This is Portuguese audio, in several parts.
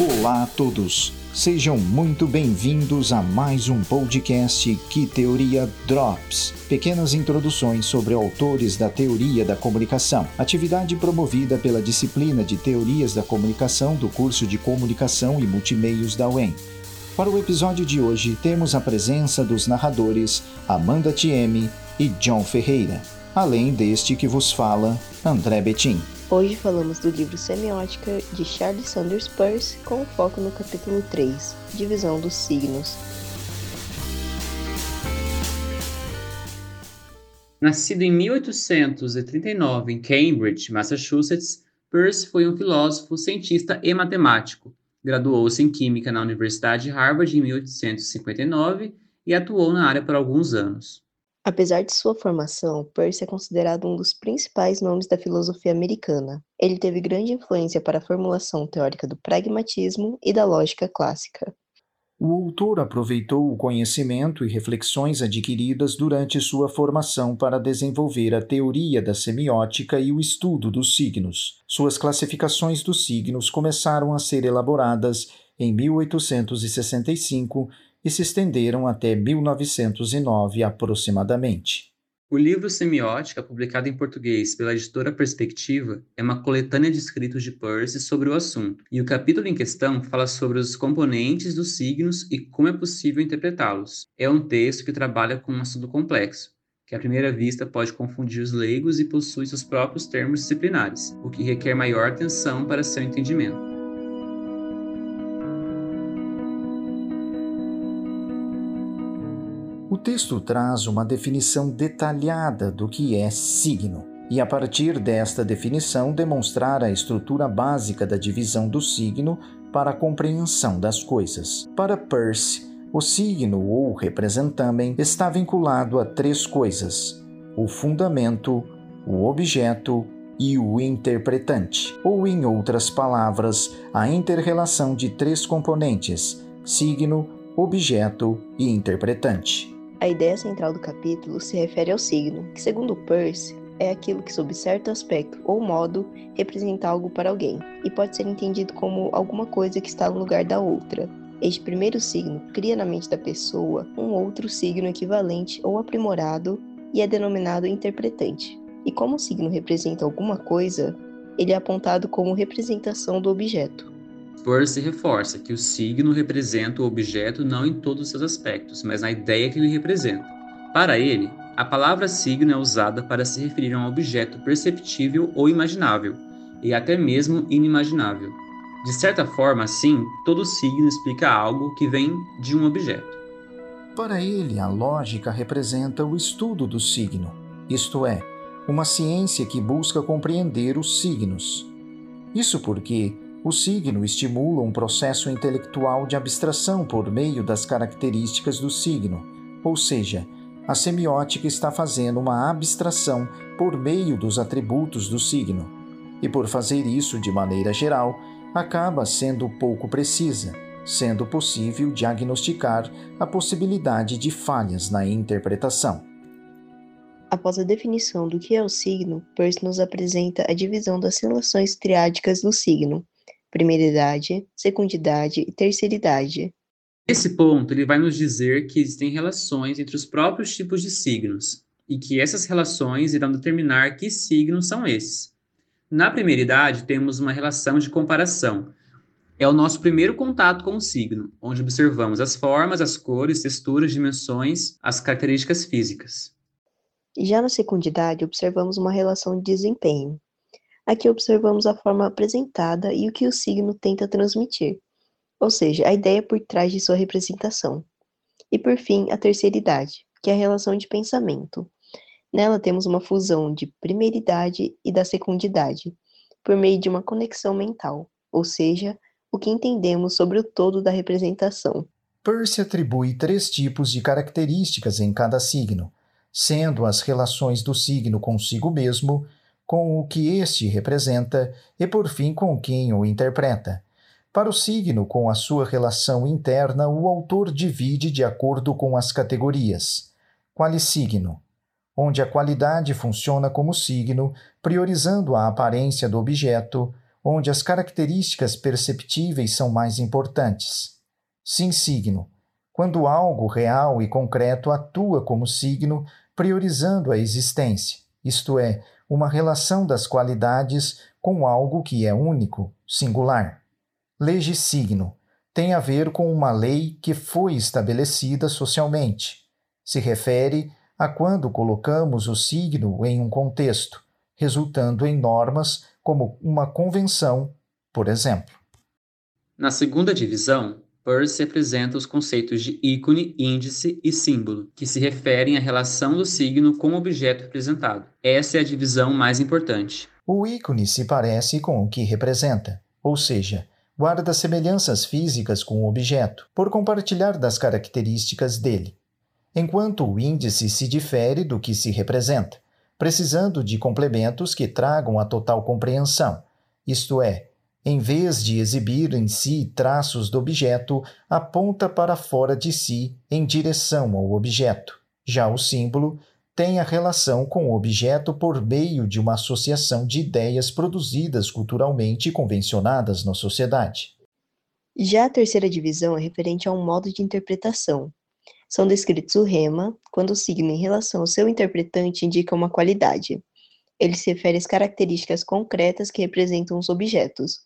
Olá a todos, sejam muito bem-vindos a mais um podcast Que Teoria Drops. Pequenas introduções sobre autores da teoria da comunicação, atividade promovida pela disciplina de Teorias da Comunicação do curso de Comunicação e Multimeios da UEM. Para o episódio de hoje, temos a presença dos narradores Amanda Thieme e John Ferreira, além deste que vos fala, André Betim. Hoje falamos do livro Semiótica de Charles Sanders Peirce, com foco no capítulo 3, Divisão dos Signos. Nascido em 1839 em Cambridge, Massachusetts, Peirce foi um filósofo, cientista e matemático. Graduou-se em Química na Universidade de Harvard em 1859 e atuou na área por alguns anos. Apesar de sua formação, Peirce é considerado um dos principais nomes da filosofia americana. Ele teve grande influência para a formulação teórica do pragmatismo e da lógica clássica. O autor aproveitou o conhecimento e reflexões adquiridas durante sua formação para desenvolver a teoria da semiótica e o estudo dos signos. Suas classificações dos signos começaram a ser elaboradas em 1865 e se estenderam até 1909 aproximadamente. O livro Semiótica, publicado em português pela editora Perspectiva, é uma coletânea de escritos de Peirce sobre o assunto, e o capítulo em questão fala sobre os componentes dos signos e como é possível interpretá-los. É um texto que trabalha com um assunto complexo, que à primeira vista pode confundir os leigos e possui seus próprios termos disciplinares, o que requer maior atenção para seu entendimento. Texto traz uma definição detalhada do que é signo, e a partir desta definição demonstrar a estrutura básica da divisão do signo para a compreensão das coisas. Para Peirce, o signo ou representamen está vinculado a três coisas: o fundamento, o objeto e o interpretante, ou em outras palavras, a interrelação de três componentes: signo, objeto e interpretante. A ideia central do capítulo se refere ao signo, que, segundo Peirce, é aquilo que, sob certo aspecto ou modo, representa algo para alguém, e pode ser entendido como alguma coisa que está no lugar da outra. Este primeiro signo cria na mente da pessoa um outro signo equivalente ou aprimorado e é denominado interpretante. E como o signo representa alguma coisa, ele é apontado como representação do objeto. Peirce reforça que o signo representa o objeto não em todos os seus aspectos, mas na ideia que ele representa. Para ele, a palavra signo é usada para se referir a um objeto perceptível ou imaginável, e até mesmo inimaginável. De certa forma, assim, todo signo explica algo que vem de um objeto. Para ele, a lógica representa o estudo do signo, isto é, uma ciência que busca compreender os signos. Isso porque o signo estimula um processo intelectual de abstração por meio das características do signo, ou seja, a semiótica está fazendo uma abstração por meio dos atributos do signo. E por fazer isso de maneira geral, acaba sendo pouco precisa, sendo possível diagnosticar a possibilidade de falhas na interpretação. Após a definição do que é o signo, Peirce nos apresenta a divisão das relações triádicas do signo, primeira idade, segunda idade e terceira idade. Nesse ponto, ele vai nos dizer que existem relações entre os próprios tipos de signos e que essas relações irão determinar que signos são esses. Na primeira idade, temos uma relação de comparação. É o nosso primeiro contato com o signo, onde observamos as formas, as cores, texturas, dimensões, as características físicas. Já na segunda idade, observamos uma relação de desempenho, Aqui observamos a forma apresentada e o que o signo tenta transmitir, ou seja, a ideia por trás de sua representação. E por fim, a terceira idade, que é a relação de pensamento. Nela temos uma fusão de primeira idade e da segunda idade, por meio de uma conexão mental, ou seja, o que entendemos sobre o todo da representação. Peirce atribui três tipos de características em cada signo, sendo as relações do signo consigo mesmo, com o que este representa e, por fim, com quem o interpreta. Para o signo com a sua relação interna, o autor divide de acordo com as categorias. Qualisigno, onde a qualidade funciona como signo, priorizando a aparência do objeto, onde as características perceptíveis são mais importantes. Sim, signo. Quando algo real e concreto atua como signo, priorizando a existência, isto é, uma relação das qualidades com algo que é único, singular. Lege signo tem a ver com uma lei que foi estabelecida socialmente. Se refere a quando colocamos o signo em um contexto, resultando em normas como uma convenção, por exemplo. Na segunda divisão, Peirce apresenta os conceitos de ícone, índice e símbolo, que se referem à relação do signo com o objeto representado. Essa é a divisão mais importante. O ícone se parece com o que representa, ou seja, guarda semelhanças físicas com o objeto, por compartilhar das características dele, enquanto o índice se difere do que se representa, precisando de complementos que tragam a total compreensão, isto é, em vez de exibir em si traços do objeto, aponta para fora de si em direção ao objeto. Já o símbolo tem a relação com o objeto por meio de uma associação de ideias produzidas culturalmente e convencionadas na sociedade. Já a terceira divisão é referente a um modo de interpretação, são descritos o rema, quando o signo em relação ao seu interpretante indica uma qualidade. Ele se refere às características concretas que representam os objetos.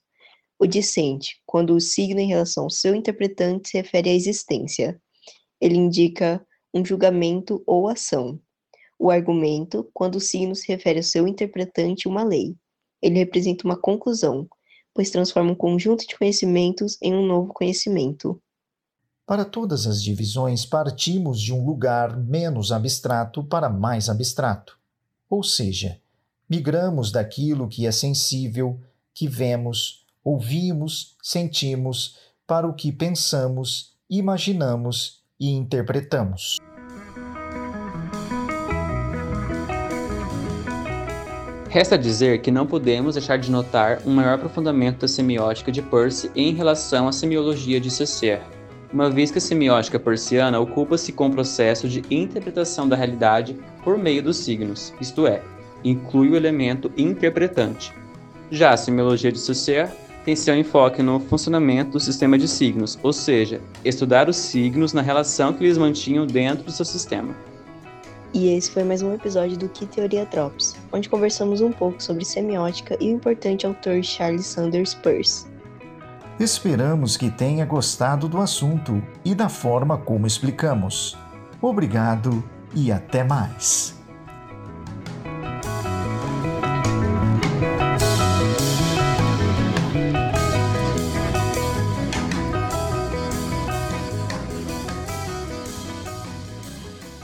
O dissente, quando o signo em relação ao seu interpretante se refere à existência. Ele indica um julgamento ou ação. O argumento, quando o signo se refere ao seu interpretante uma lei. Ele representa uma conclusão, pois transforma um conjunto de conhecimentos em um novo conhecimento. Para todas as divisões, partimos de um lugar menos abstrato para mais abstrato. Ou seja, migramos daquilo que é sensível, que vemos, ouvimos, sentimos, para o que pensamos, imaginamos e interpretamos. Resta dizer que não podemos deixar de notar um maior aprofundamento da semiótica de Peirce em relação à semiologia de Saussure uma vez que a semiótica persiana ocupa-se com o processo de interpretação da realidade por meio dos signos, isto é, inclui o elemento interpretante. Já a semiologia de Saussure tem seu enfoque no funcionamento do sistema de signos, ou seja, estudar os signos na relação que eles mantinham dentro do seu sistema. E esse foi mais um episódio do Que Teoria Drops, onde conversamos um pouco sobre semiótica e o importante autor Charles Sanders Peirce. Esperamos que tenha gostado do assunto e da forma como explicamos. Obrigado e até mais!